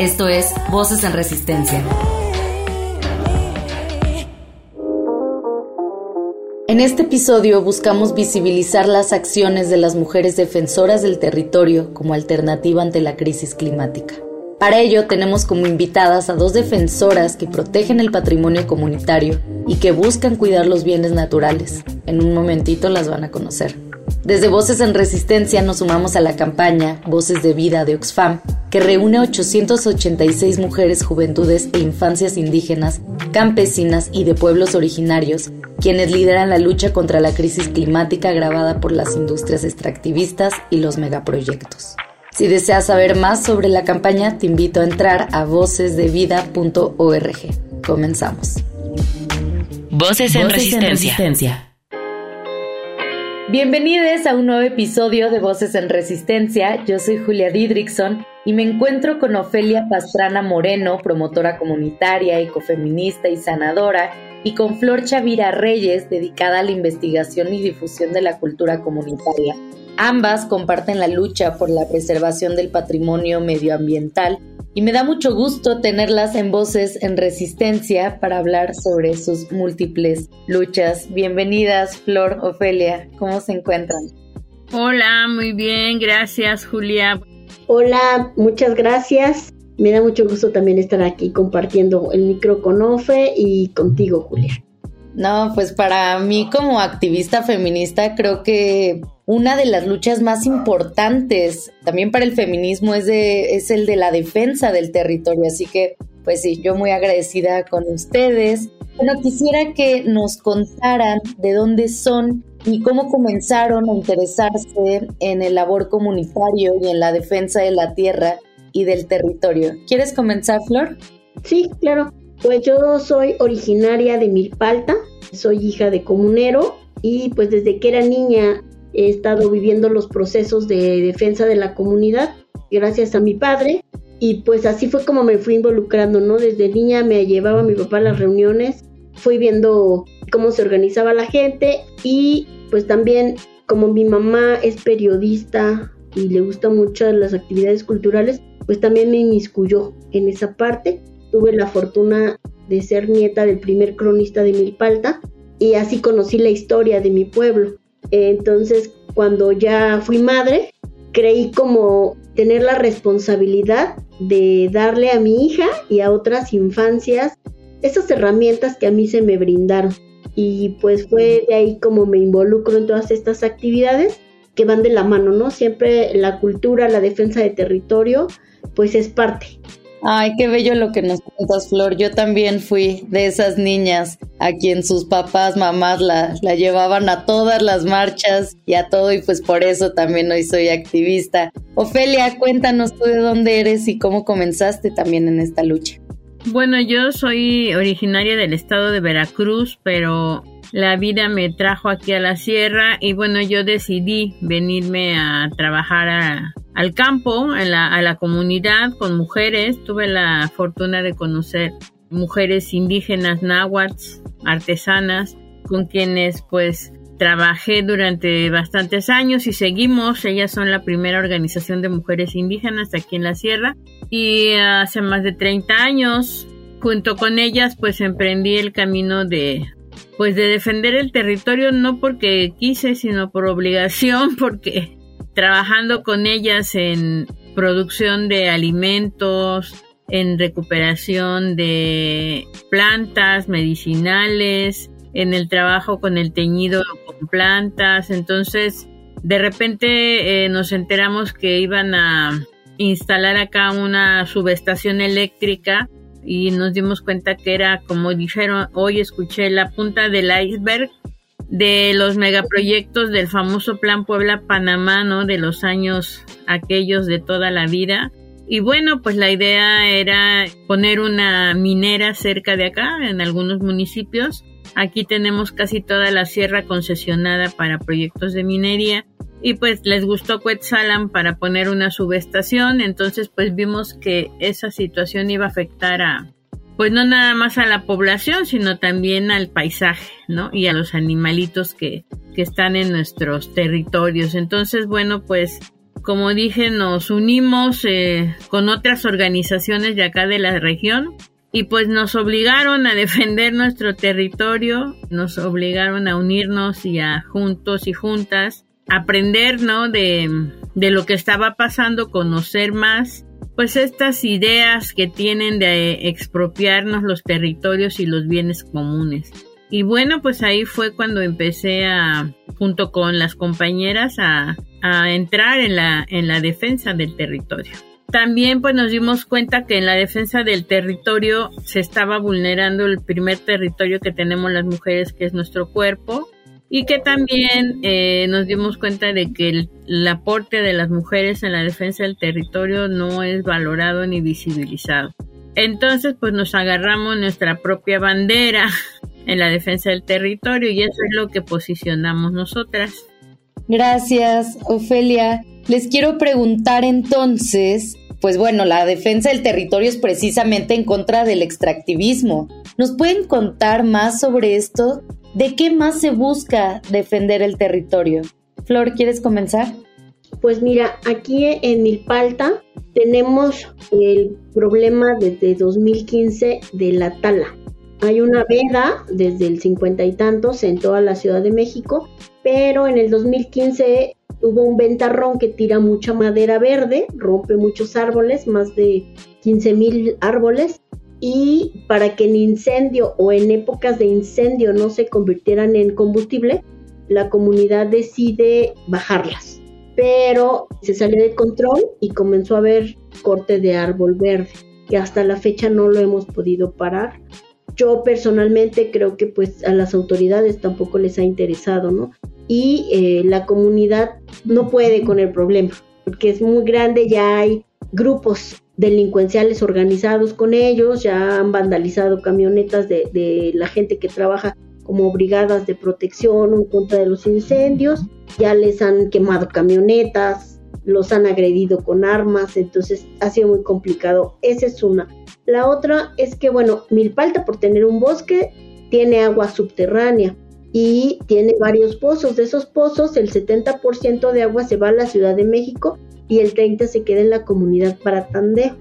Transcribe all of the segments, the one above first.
Esto es Voces en Resistencia. En este episodio buscamos visibilizar las acciones de las mujeres defensoras del territorio como alternativa ante la crisis climática. Para ello tenemos como invitadas a dos defensoras que protegen el patrimonio comunitario y que buscan cuidar los bienes naturales. En un momentito las van a conocer. Desde Voces en Resistencia nos sumamos a la campaña Voces de Vida de Oxfam, que reúne a 886 mujeres, juventudes e infancias indígenas, campesinas y de pueblos originarios, quienes lideran la lucha contra la crisis climática agravada por las industrias extractivistas y los megaproyectos. Si deseas saber más sobre la campaña, te invito a entrar a vocesdevida.org. Comenzamos. Voces en, resistencia. Bienvenidos a un nuevo episodio de Voces en Resistencia. Yo soy Julia Didrickson y me encuentro con Ofelia Pastrana Moreno, promotora comunitaria, ecofeminista y sanadora, y con Flor Chavira Reyes, dedicada a la investigación y difusión de la cultura comunitaria. Ambas comparten la lucha por la preservación del patrimonio medioambiental y me da mucho gusto tenerlas en voces en resistencia para hablar sobre sus múltiples luchas. Bienvenidas, Flor, Ofelia, ¿cómo se encuentran? Hola, muy bien, gracias, Julia. Hola, muchas gracias. Me da mucho gusto también estar aquí compartiendo el micro con Ofe y contigo, Julia. No, pues para mí como activista feminista creo que una de las luchas más importantes también para el feminismo es, de, el de la defensa del territorio. Así que, pues sí, yo muy agradecida con ustedes. Bueno, quisiera que nos contaran de dónde son y cómo comenzaron a interesarse en el labor comunitario y en la defensa de la tierra y del territorio. ¿Quieres comenzar, Flor? Sí, claro. Pues yo soy originaria de Milpalta, soy hija de comunero y pues desde que era niña he estado viviendo los procesos de defensa de la comunidad gracias a mi padre y pues así fue como me fui involucrando, ¿no? Desde niña me llevaba mi papá a las reuniones, fui viendo cómo se organizaba la gente y pues también como mi mamá es periodista y le gusta mucho las actividades culturales, pues también me inmiscuyó en esa parte tuve la fortuna de ser nieta del primer cronista de Milpalta y así conocí la historia de mi pueblo. Entonces, cuando ya fui madre, creí como tener la responsabilidad de darle a mi hija y a otras infancias esas herramientas que a mí se me brindaron. Y pues fue de ahí como me involucro en todas estas actividades que van de la mano, ¿no? Siempre la cultura, la defensa de territorio, pues es parte. Ay, qué bello lo que nos cuentas, Flor. Yo también fui de esas niñas a quien sus papás, mamás la, la llevaban a todas las marchas y a todo, y pues por eso también hoy soy activista. Ofelia, cuéntanos tú de dónde eres y cómo comenzaste también en esta lucha. Bueno, yo soy originaria del estado de Veracruz, pero la vida me trajo aquí a la sierra y bueno, yo decidí venirme a trabajar al campo, a la, a la comunidad con mujeres. Tuve la fortuna de conocer mujeres indígenas náhuatl, artesanas, con quienes pues trabajé durante bastantes años y seguimos. Ellas son la primera organización de mujeres indígenas aquí en la sierra y hace más de 30 años junto con ellas pues emprendí el camino de pues de defender el territorio no porque quise sino por obligación porque trabajando con ellas en producción de alimentos, en recuperación de plantas medicinales, en el trabajo con el teñido con plantas. Entonces, de repente eh, nos enteramos que iban a instalar acá una subestación eléctrica y nos dimos cuenta que era, como dijeron, hoy escuché la punta del iceberg de los megaproyectos del famoso Plan Puebla-Panamá, ¿no? De los años aquellos de toda la vida. Y bueno, pues la idea era poner una minera cerca de acá, en algunos municipios. Aquí tenemos casi toda la sierra concesionada para proyectos de minería y pues les gustó Quetzalan para poner una subestación, entonces pues vimos que esa situación iba a afectar a pues no nada más a la población, sino también al paisaje, ¿no? Y a los animalitos que, que están en nuestros territorios. Entonces, bueno, pues como dije, nos unimos eh, con otras organizaciones de acá de la región y pues nos obligaron a defender nuestro territorio, nos obligaron a unirnos y a juntos y juntas aprender, ¿no? De, de lo que estaba pasando, conocer más, pues estas ideas que tienen de expropiarnos los territorios y los bienes comunes. Y bueno, pues ahí fue cuando empecé a, junto con las compañeras, a, a entrar en la, en la defensa del territorio. También pues nos dimos cuenta que en la defensa del territorio se estaba vulnerando el primer territorio que tenemos las mujeres, que es nuestro cuerpo, y que también eh, nos dimos cuenta de que el, aporte de las mujeres en la defensa del territorio no es valorado ni visibilizado. Entonces, pues nos agarramos nuestra propia bandera en la defensa del territorio y eso es lo que posicionamos nosotras. Gracias, Ofelia. Les quiero preguntar entonces, pues bueno, la defensa del territorio es precisamente en contra del extractivismo. ¿Nos pueden contar más sobre esto? ¿De qué más se busca defender el territorio? Flor, ¿quieres comenzar? Pues mira, aquí en Milpalta tenemos el problema desde 2015 de la tala. Hay una veda desde el cincuenta y tantos en toda la Ciudad de México, pero en el 2015 hubo un ventarrón que tira mucha madera verde, rompe muchos árboles, más de 15 mil árboles, y para que en incendio o en épocas de incendio no se convirtieran en combustible, la comunidad decide bajarlas. Pero se salió de control y comenzó a haber corte de árbol verde, que hasta la fecha no lo hemos podido parar. Yo personalmente creo que pues a las autoridades tampoco les ha interesado, ¿no? Y eh, la comunidad no puede con el problema, porque es muy grande, ya hay grupos delincuenciales organizados con ellos, ya han vandalizado camionetas de, la gente que trabaja como brigadas de protección en contra de los incendios, ya les han quemado camionetas, los han agredido con armas, entonces ha sido muy complicado. Esa es una. La otra es que, bueno, Milpalta por tener un bosque tiene agua subterránea y tiene varios pozos. De esos pozos, el 70% de agua se va a la Ciudad de México y el 30 se queda en la comunidad para Tandeo.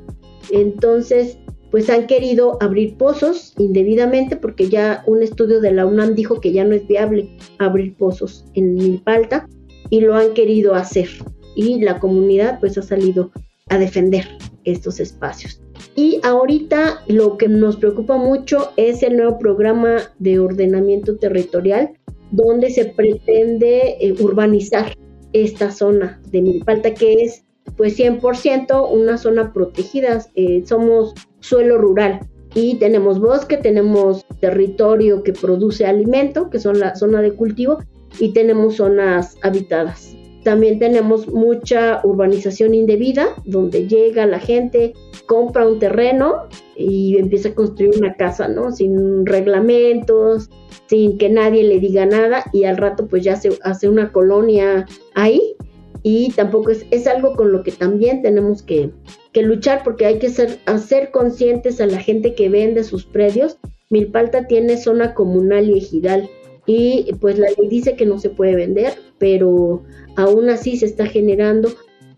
Entonces, pues han querido abrir pozos indebidamente porque ya un estudio de la UNAM dijo que ya no es viable abrir pozos en Milpalta y lo han querido hacer. Y la comunidad pues ha salido a defender estos espacios. Y ahorita lo que nos preocupa mucho es el nuevo programa de ordenamiento territorial donde se pretende eh, urbanizar esta zona de Milpalta, que es pues 100% una zona protegida. Eh, somos suelo rural y tenemos bosque, tenemos territorio que produce alimento, que son la zona de cultivo, y tenemos zonas habitadas. También tenemos mucha urbanización indebida, donde llega la gente, compra un terreno y empieza a construir una casa, ¿no? Sin reglamentos, sin que nadie le diga nada y al rato pues ya se hace una colonia ahí y tampoco es, es algo con lo que también tenemos que, luchar porque hay que ser, hacer conscientes a la gente que vende sus predios. Milpalta tiene zona comunal y ejidal y pues la ley dice que no se puede vender, pero aún así se está generando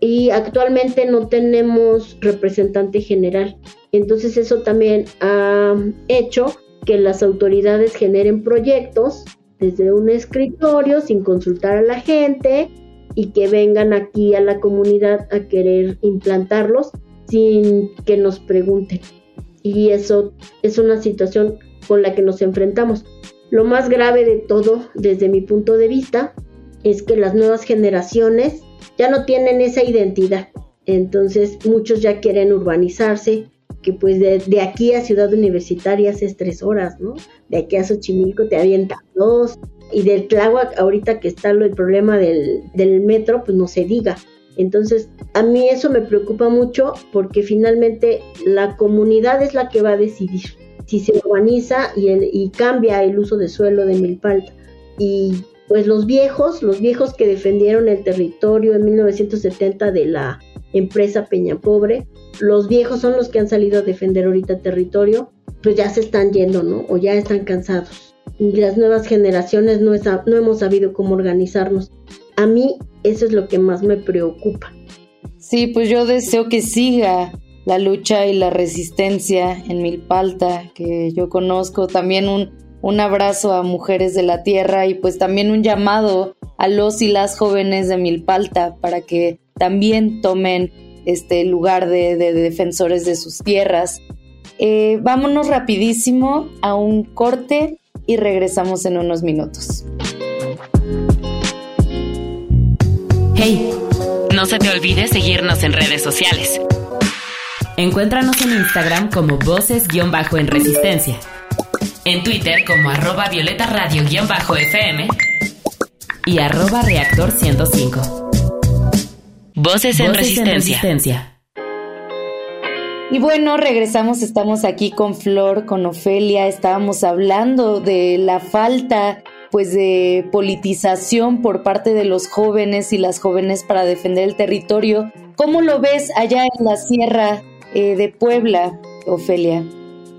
y actualmente no tenemos representante general. Entonces eso también ha hecho que las autoridades generen proyectos desde un escritorio sin consultar a la gente y que vengan aquí a la comunidad a querer implantarlos sin que nos pregunten. Y eso es una situación con la que nos enfrentamos. Lo más grave de todo, desde mi punto de vista, es que las nuevas generaciones ya no tienen esa identidad. Entonces muchos ya quieren urbanizarse, que pues de, aquí a Ciudad Universitaria haces tres horas, ¿no? De aquí a Xochimilco te avienta dos. Y del Tláhuac, ahorita que está el problema del, del metro, pues no se diga. Entonces, a mí eso me preocupa mucho porque finalmente la comunidad es la que va a decidir si se organiza y, y cambia el uso de suelo de Milpalta. Y pues los viejos, los viejos que defendieron el territorio en 1970 de la empresa Peña Pobre, los viejos son los que han salido a defender ahorita el territorio, pues ya se están yendo, ¿no? O ya están cansados. Y las nuevas generaciones no, no hemos sabido cómo organizarnos. A mí eso es lo que más me preocupa. Sí, pues yo deseo que siga la lucha y la resistencia en Milpalta, que yo conozco, también un un abrazo a mujeres de la tierra y pues también un llamado a los y las jóvenes de Milpalta para que también tomen este lugar de, defensores de sus tierras. Eh, vámonos rapidísimo a un corte y regresamos en unos minutos. Hey, no se te olvide seguirnos en redes sociales. Encuéntranos en Instagram como voces-en resistencia en Twitter como arroba violeta radio-fm y arroba reactor 105. Voces, en, resistencia. Y bueno, regresamos, estamos aquí con Flor, con Ofelia, estábamos hablando de la falta pues de politización por parte de los jóvenes y las jóvenes para defender el territorio. ¿Cómo lo ves allá en la sierra eh, de Puebla, Ofelia?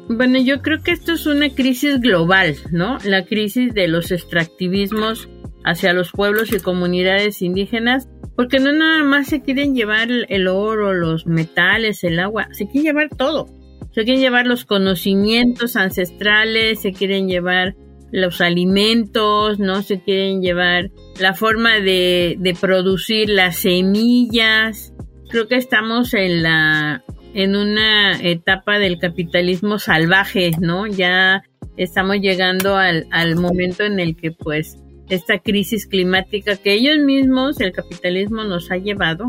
Bueno, yo creo que esto es una crisis global, ¿no? La crisis de los extractivismos hacia los pueblos y comunidades indígenas, porque no nada más se quieren llevar el oro, los metales, el agua, se quieren llevar todo. Se quieren llevar los conocimientos ancestrales, se quieren llevar los alimentos, ¿no? Se quieren llevar la forma de, de producir las semillas. Creo que estamos en la en una etapa del capitalismo salvaje, ¿no? Ya estamos llegando al, al momento en el que pues esta crisis climática que ellos mismos, el capitalismo nos ha llevado,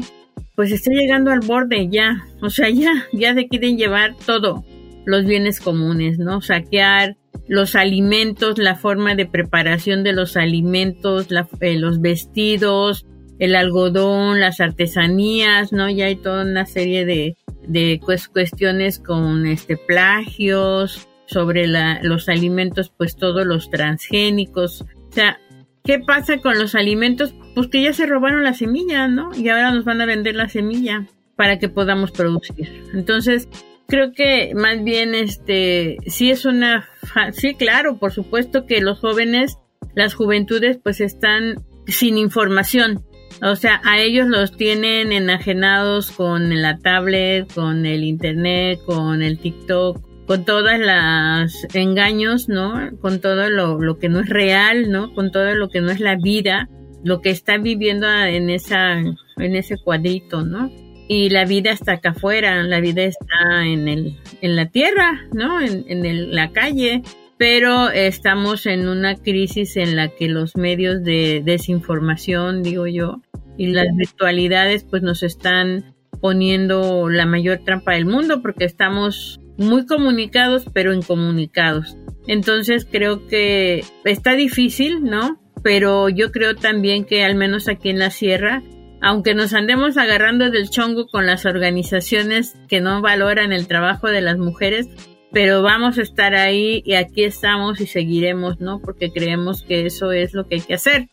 pues está llegando al borde ya, o sea, ya, ya se quieren llevar todo, los bienes comunes, ¿no? Saquear los alimentos, la forma de preparación de los alimentos, eh, los vestidos, el algodón, las artesanías, ¿no? Ya hay toda una serie de, de cuestiones con este plagios, sobre la, los alimentos, pues todos los transgénicos. O sea, ¿qué pasa con los alimentos? Pues que ya se robaron la semilla, ¿no? Y ahora nos van a vender la semilla para que podamos producir. Entonces, creo que más bien este sí es una sí, claro, por supuesto que los jóvenes, las juventudes pues están sin información, o sea, a ellos los tienen enajenados con la tablet, con el internet, con el TikTok, con todas las engaños, ¿no? Con todo lo, lo que no es real, ¿no? Con todo lo que no es la vida, lo que está viviendo en esa, en ese cuadrito, ¿no? Y la vida está acá afuera, la vida está en el, en la tierra, ¿no? En, en la calle, pero estamos en una crisis en la que los medios de desinformación, digo yo, y las virtualidades pues nos están poniendo la mayor trampa del mundo porque estamos muy comunicados pero incomunicados. Entonces creo que está difícil, ¿no? Pero yo creo también que al menos aquí en la sierra, aunque nos andemos agarrando del chongo con las organizaciones que no valoran el trabajo de las mujeres, pero vamos a estar ahí y aquí estamos y seguiremos, ¿no? Porque creemos que eso es lo que hay que hacer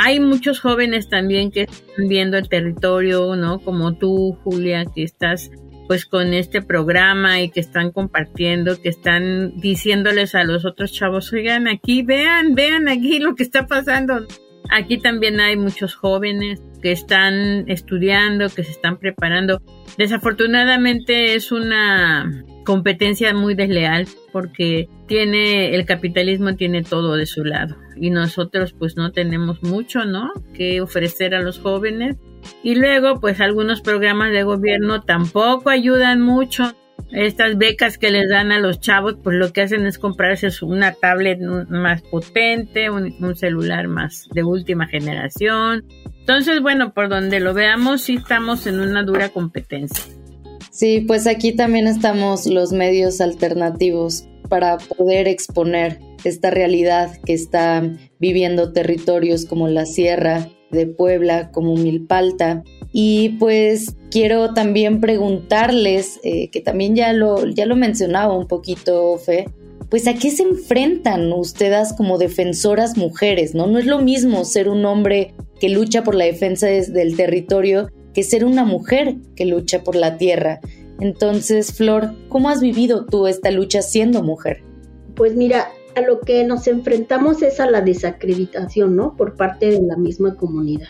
hay muchos jóvenes también que están viendo el territorio, ¿no? Como tú, Julia, que estás pues con este programa y que están compartiendo, que están diciéndoles a los otros chavos, oigan, aquí, vean, vean aquí lo que está pasando. Aquí también hay muchos jóvenes que están estudiando, que se están preparando. Desafortunadamente es una competencia muy desleal porque tiene el capitalismo tiene todo de su lado y nosotros pues no tenemos mucho, ¿no? que ofrecer a los jóvenes y luego pues algunos programas de gobierno tampoco ayudan mucho. Estas becas que les dan a los chavos pues lo que hacen es comprarse una tablet más potente, un, un celular más de última generación. Entonces, bueno, por donde lo veamos, sí estamos en una dura competencia. Sí, pues aquí también estamos los medios alternativos para poder exponer esta realidad que están viviendo territorios como la Sierra de Puebla, como Milpalta. Y pues quiero también preguntarles, eh, que también ya lo, ya lo mencionaba un poquito, Fe, pues a qué se enfrentan ustedes como defensoras mujeres, ¿no? No es lo mismo ser un hombre que lucha por la defensa del territorio que ser una mujer que lucha por la tierra. Entonces, Flor, ¿cómo has vivido tú esta lucha siendo mujer? Pues mira, a lo que nos enfrentamos es a la desacreditación, ¿no? Por parte de la misma comunidad.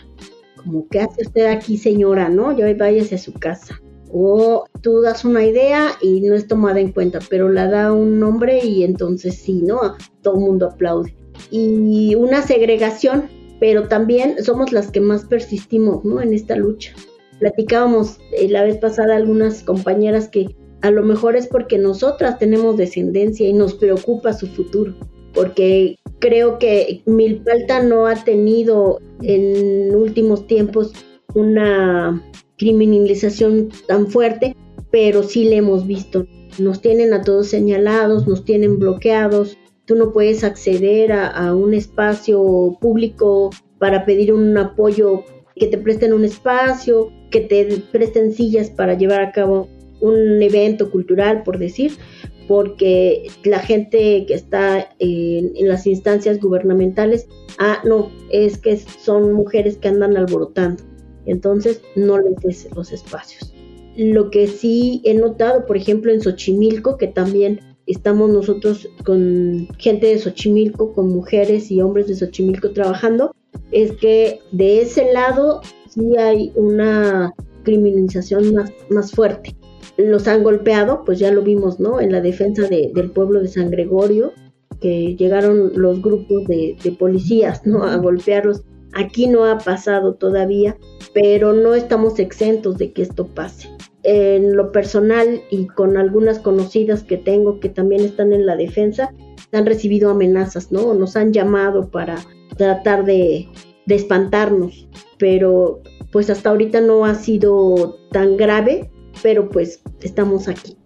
Como, ¿qué hace usted aquí, señora? ¿No? Ya váyase a su casa. O tú das una idea y no es tomada en cuenta, pero la da un nombre y entonces sí, ¿no? Todo el mundo aplaude. Y una segregación, pero también somos las que más persistimos, ¿no? En esta lucha. Platicábamos eh, la vez pasada algunas compañeras que a lo mejor es porque nosotras tenemos descendencia y nos preocupa su futuro, porque creo que Milpalta no ha tenido en últimos tiempos una criminalización tan fuerte, pero sí le hemos visto. Nos tienen a todos señalados, nos tienen bloqueados, tú no puedes acceder a, un espacio público para pedir un apoyo, que te presten un espacio, que te presten sillas para llevar a cabo un evento cultural, por decir, porque la gente que está en, las instancias gubernamentales, ah, no, es que son mujeres que andan alborotando entonces no les des los espacios. Lo que sí he notado, por ejemplo, en Xochimilco, que también estamos nosotros con gente de Xochimilco, con mujeres y hombres de Xochimilco trabajando, es que de ese lado sí hay una criminalización más, más fuerte. Los han golpeado, pues ya lo vimos, ¿no? En la defensa del pueblo de San Gregorio, que llegaron los grupos de, de policías, ¿no? A golpearlos. Aquí no ha pasado todavía, pero no estamos exentos de que esto pase. En lo personal y con algunas conocidas que tengo que también están en la defensa, han recibido amenazas, ¿no? Nos han llamado para tratar de, espantarnos, pero pues hasta ahorita no ha sido tan grave, pero pues estamos aquí.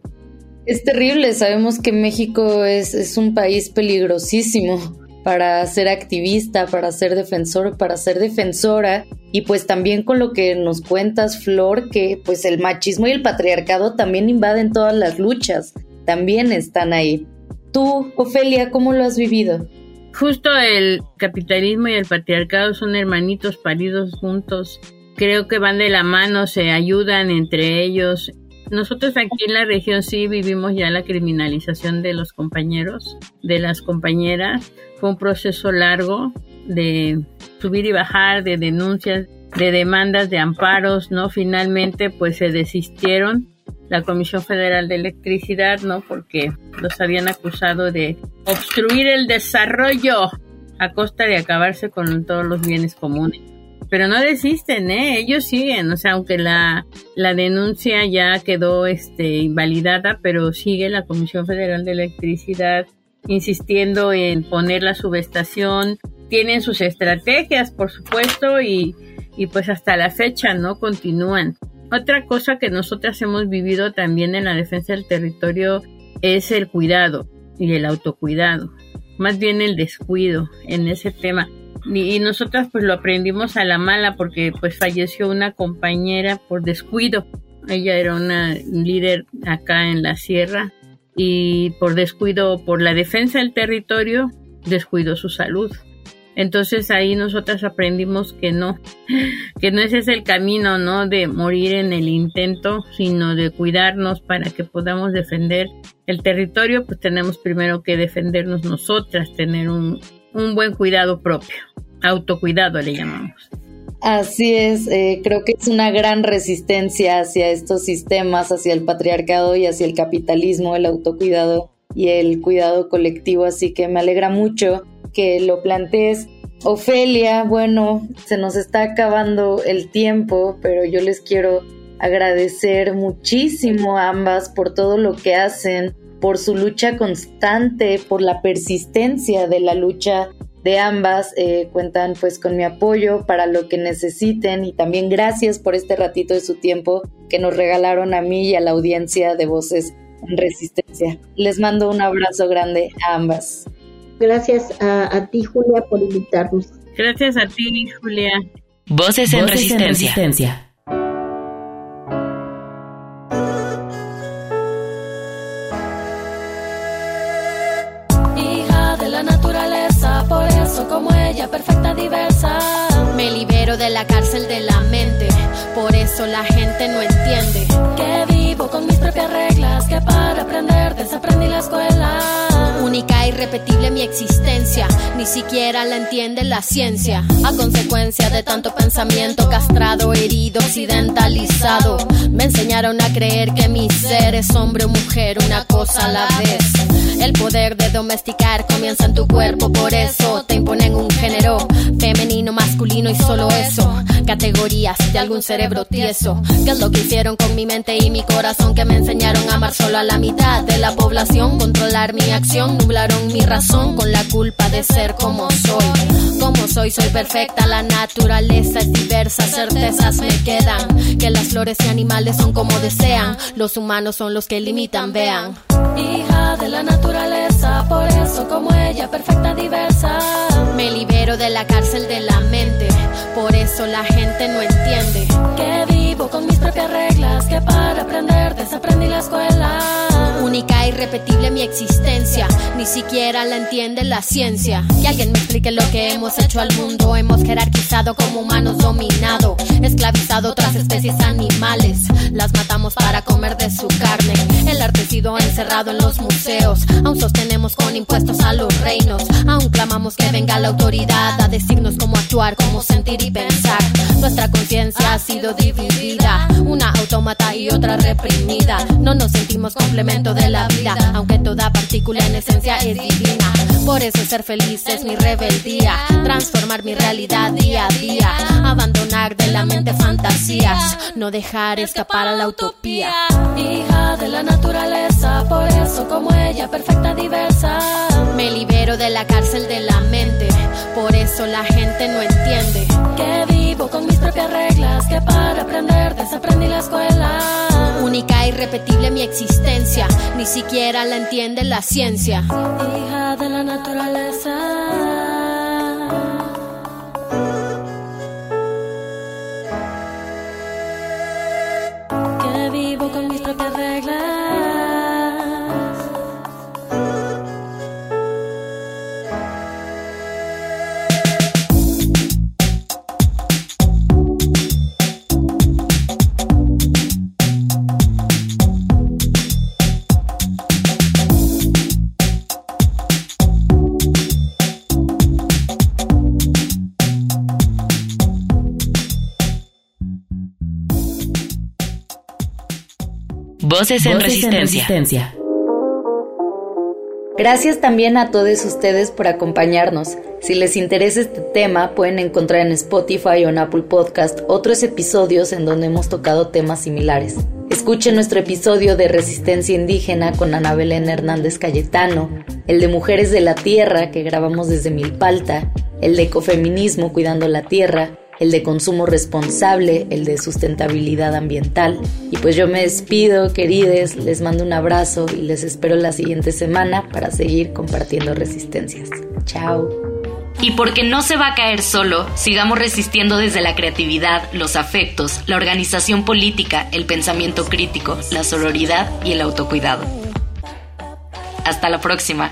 Es terrible, sabemos que México es, es un país peligrosísimo para ser activista, para ser defensor, para ser defensora. Y pues también con lo que nos cuentas, Flor, que pues el machismo y el patriarcado también invaden todas las luchas, también están ahí. Tú, Ofelia, ¿cómo lo has vivido? Justo el capitalismo y el patriarcado son hermanitos paridos juntos. Creo que van de la mano, se ayudan entre ellos. Nosotros aquí en la región sí vivimos ya la criminalización de los compañeros, de las compañeras. Fue un proceso largo de subir y bajar, de denuncias, de demandas, de amparos, ¿no? Finalmente pues se desistieron la Comisión Federal de Electricidad, ¿no? Porque los habían acusado de obstruir el desarrollo a costa de acabarse con todos los bienes comunes pero no desisten, ¿eh? Ellos siguen, o sea, aunque la, la denuncia ya quedó este, invalidada, pero sigue la Comisión Federal de Electricidad insistiendo en poner la subestación, tienen sus estrategias, por supuesto, y, y pues hasta la fecha, ¿no? Continúan. Otra cosa que nosotras hemos vivido también en la defensa del territorio es el cuidado y el autocuidado, más bien el descuido en ese tema y, nosotras pues lo aprendimos a la mala porque pues falleció una compañera por descuido. Ella era una líder acá en la sierra y por descuido, por la defensa del territorio, descuidó su salud. Entonces ahí nosotras aprendimos que no, que no ese es el camino, ¿no? De morir en el intento, sino de cuidarnos para que podamos defender el territorio, pues tenemos primero que defendernos nosotras, tener un, un buen cuidado propio, autocuidado le llamamos. Así es, eh, creo que es una gran resistencia hacia estos sistemas, hacia el patriarcado y hacia el capitalismo, el autocuidado y el cuidado colectivo, así que me alegra mucho que lo plantees. Ofelia, bueno, se nos está acabando el tiempo, pero yo les quiero agradecer muchísimo a ambas por todo lo que hacen, por su lucha constante, por la persistencia de la lucha de ambas. Eh, cuentan pues con mi apoyo para lo que necesiten y también gracias por este ratito de su tiempo que nos regalaron a mí y a la audiencia de Voces en Resistencia. Les mando un abrazo grande a ambas. Gracias a, ti, Julia, por invitarnos. Gracias a ti, Julia. Voces en, Voces en resistencia. Hija de la naturaleza, por eso como ella, perfecta, diversa. Me libero de la cárcel de la mente, por eso la gente no entiende. Que vivo con mis propias reglas, que para aprender existencia, ni siquiera la entiende la ciencia. A consecuencia de tanto pensamiento castrado, herido, occidentalizado, me enseñaron a creer que mi ser es hombre o mujer, una cosa a la vez. El poder de domesticar comienza en tu cuerpo, por eso te imponen un género femenino, masculino y solo eso. Categorías de algún cerebro tieso. ¿Qué es lo que hicieron con mi mente y mi corazón? Que me enseñaron a amar solo a la mitad de la población, controlar mi acción, nublaron mi razón con la culpa de ser como soy. Como soy, soy perfecta, la naturaleza es diversa, certezas me quedan. Que las flores y animales son como desean, los humanos son los que limitan, vean. Hija de la naturaleza, por eso como ella, perfecta, diversa. Me libero de la cárcel de irrepetible mi existencia, ni siquiera la entiende la ciencia. Que alguien me explique lo que hemos hecho al mundo. Hemos jerarquizado como humanos dominado, esclavizado otras especies animales. Las matamos para comer de su carne. El arte ha sido encerrado en los museos. Aún sostenemos con impuestos a los reinos. Aún clamamos que venga la autoridad a decirnos cómo actuar, cómo sentir y pensar. Nuestra conciencia ha sido dividida, una autómata y otra reprimida. No nos sentimos complemento de la vida, aunque toda partícula en esencia es divina. Por eso ser feliz es mi rebeldía, transformar mi realidad día a día, abandonar de la mente fantasías, no dejar escapar a la utopía. Hija de la naturaleza, por eso como ella, perfecta, diversa. Me libero de la cárcel de la mente, por eso la gente no entiende. Que vivo con mis propias reglas, que para aprender desaprendí la escuela. Única irrepetible mi existencia, ni siquiera la entiende la ciencia. Hija de la naturaleza. Que vivo con mis propias reglas. Voces en, resistencia. Gracias también a todos ustedes por acompañarnos. Si les interesa este tema, pueden encontrar en Spotify o en Apple Podcast otros episodios en donde hemos tocado temas similares. Escuchen nuestro episodio de Resistencia Indígena con Ana Belén Hernández Cayetano, el de Mujeres de la Tierra que grabamos desde Milpalta, el de Ecofeminismo Cuidando la Tierra, el de consumo responsable, el de sustentabilidad ambiental. Y pues yo me despido, querides, les mando un abrazo y les espero la siguiente semana para seguir compartiendo resistencias. Chao. Y porque no se va a caer solo, sigamos resistiendo desde la creatividad, los afectos, la organización política, el pensamiento crítico, la sororidad y el autocuidado. Hasta la próxima.